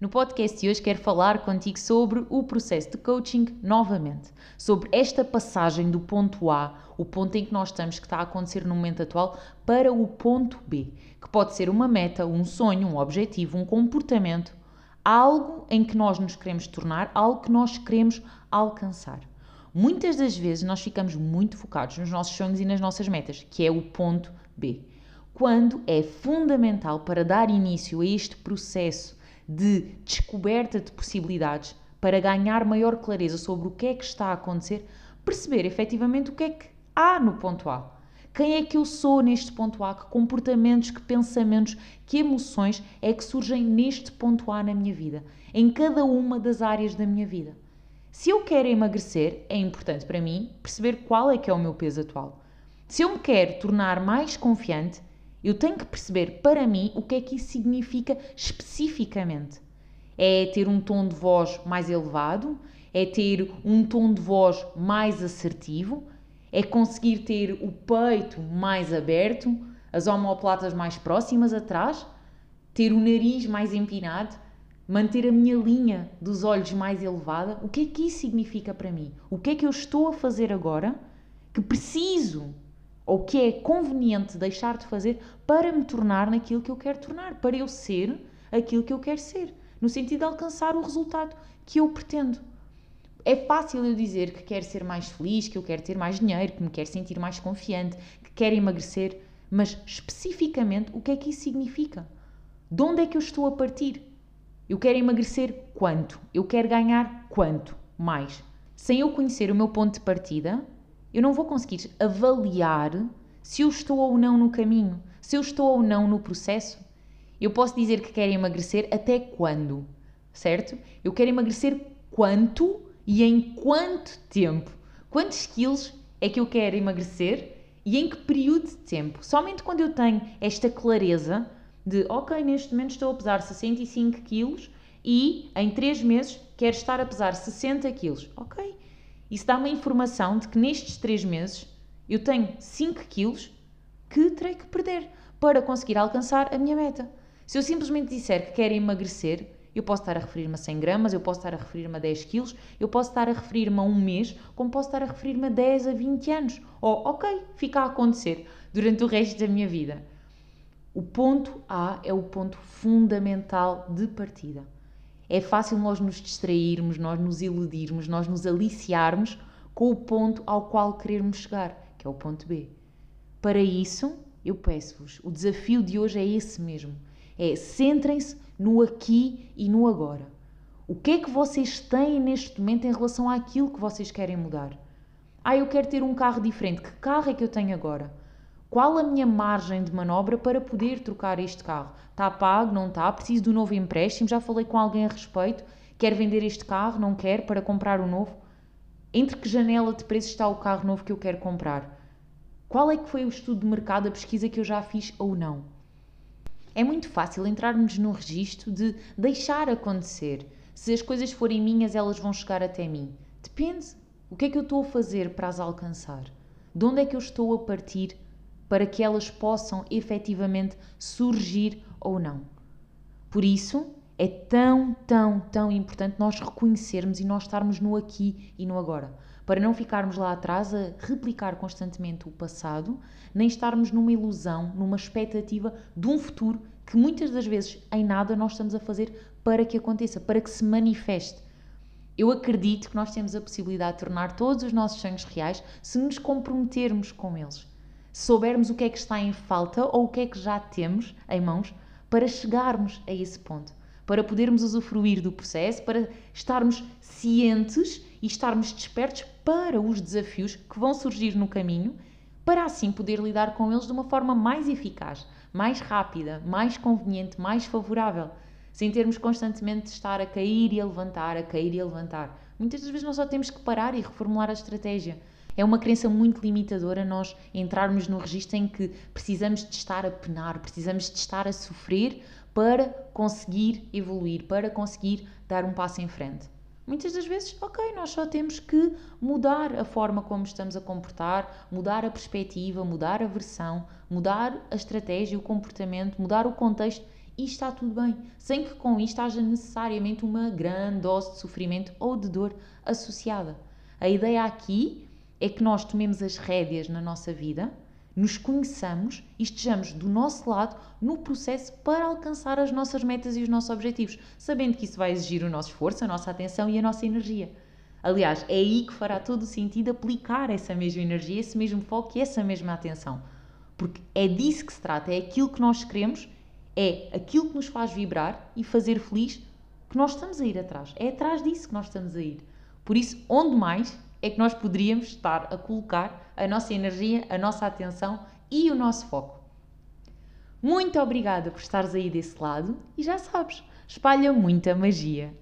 No podcast de hoje quero falar contigo sobre o processo de coaching novamente, sobre esta passagem do ponto A, o ponto em que nós estamos que está a acontecer no momento atual, para o ponto B, que pode ser uma meta, um sonho, um objetivo, um comportamento, algo em que nós nos queremos tornar, algo que nós queremos alcançar. Muitas das vezes nós ficamos muito focados nos nossos sonhos e nas nossas metas, que é o ponto B. Quando é fundamental para dar início a este processo de descoberta de possibilidades para ganhar maior clareza sobre o que é que está a acontecer, perceber efetivamente o que é que há no ponto A. Quem é que eu sou neste ponto A? Que comportamentos, que pensamentos, que emoções é que surgem neste ponto A na minha vida? Em cada uma das áreas da minha vida. Se eu quero emagrecer, é importante para mim perceber qual é que é o meu peso atual. Se eu me quero tornar mais confiante, eu tenho que perceber para mim o que é que isso significa especificamente. É ter um tom de voz mais elevado? É ter um tom de voz mais assertivo? É conseguir ter o peito mais aberto? As omoplatas mais próximas atrás? Ter o nariz mais empinado? Manter a minha linha dos olhos mais elevada? O que é que isso significa para mim? O que é que eu estou a fazer agora que preciso ou que é conveniente deixar de fazer para me tornar naquilo que eu quero tornar, para eu ser aquilo que eu quero ser, no sentido de alcançar o resultado que eu pretendo. É fácil eu dizer que quero ser mais feliz, que eu quero ter mais dinheiro, que me quero sentir mais confiante, que quero emagrecer, mas especificamente o que é que isso significa? De onde é que eu estou a partir? Eu quero emagrecer quanto? Eu quero ganhar quanto? Mais. Sem eu conhecer o meu ponto de partida, eu não vou conseguir avaliar se eu estou ou não no caminho, se eu estou ou não no processo. Eu posso dizer que quero emagrecer até quando, certo? Eu quero emagrecer quanto e em quanto tempo? Quantos quilos é que eu quero emagrecer e em que período de tempo? Somente quando eu tenho esta clareza de, ok, neste momento estou a pesar 65 quilos e em 3 meses quero estar a pesar 60 quilos. Ok, isso dá uma informação de que nestes 3 meses eu tenho 5 quilos que terei que perder para conseguir alcançar a minha meta. Se eu simplesmente disser que quero emagrecer, eu posso estar a referir-me a 100 gramas, eu posso estar a referir-me a 10 quilos, eu posso estar a referir-me a um mês, como posso estar a referir-me a 10 a 20 anos. Ou, ok, fica a acontecer durante o resto da minha vida. O ponto A é o ponto fundamental de partida. É fácil nós nos distrairmos, nós nos iludirmos, nós nos aliciarmos com o ponto ao qual queremos chegar, que é o ponto B. Para isso, eu peço-vos, o desafio de hoje é esse mesmo. É centrem-se no aqui e no agora. O que é que vocês têm neste momento em relação àquilo que vocês querem mudar? Ah, eu quero ter um carro diferente. Que carro é que eu tenho agora? Qual a minha margem de manobra para poder trocar este carro? Está pago? Não está? Preciso de um novo empréstimo? Já falei com alguém a respeito? Quer vender este carro? Não quer para comprar o um novo? Entre que janela de preço está o carro novo que eu quero comprar? Qual é que foi o estudo de mercado, a pesquisa que eu já fiz ou não? É muito fácil entrarmos no registro de deixar acontecer. Se as coisas forem minhas, elas vão chegar até mim. Depende. O que é que eu estou a fazer para as alcançar? De onde é que eu estou a partir para que elas possam efetivamente surgir ou não. Por isso, é tão, tão, tão importante nós reconhecermos e nós estarmos no aqui e no agora. Para não ficarmos lá atrás a replicar constantemente o passado, nem estarmos numa ilusão, numa expectativa de um futuro que muitas das vezes em nada nós estamos a fazer para que aconteça, para que se manifeste. Eu acredito que nós temos a possibilidade de tornar todos os nossos sonhos reais se nos comprometermos com eles soubermos o que é que está em falta ou o que é que já temos em mãos para chegarmos a esse ponto, para podermos usufruir do processo, para estarmos cientes e estarmos despertos para os desafios que vão surgir no caminho, para assim poder lidar com eles de uma forma mais eficaz, mais rápida, mais conveniente, mais favorável, sem termos constantemente de estar a cair e a levantar, a cair e a levantar. Muitas das vezes nós só temos que parar e reformular a estratégia. É uma crença muito limitadora nós entrarmos no registro em que precisamos de estar a penar, precisamos de estar a sofrer para conseguir evoluir, para conseguir dar um passo em frente. Muitas das vezes, ok, nós só temos que mudar a forma como estamos a comportar, mudar a perspectiva, mudar a versão, mudar a estratégia, o comportamento, mudar o contexto e está tudo bem, sem que com isto haja necessariamente uma grande dose de sofrimento ou de dor associada. A ideia aqui é que nós tomemos as rédeas na nossa vida, nos conheçamos e estejamos do nosso lado no processo para alcançar as nossas metas e os nossos objetivos, sabendo que isso vai exigir o nosso esforço, a nossa atenção e a nossa energia. Aliás, é aí que fará todo o sentido aplicar essa mesma energia, esse mesmo foco e essa mesma atenção. Porque é disso que se trata, é aquilo que nós queremos, é aquilo que nos faz vibrar e fazer feliz que nós estamos a ir atrás. É atrás disso que nós estamos a ir. Por isso, onde mais é que nós poderíamos estar a colocar a nossa energia, a nossa atenção e o nosso foco. Muito obrigada por estares aí desse lado e já sabes, espalha muita magia.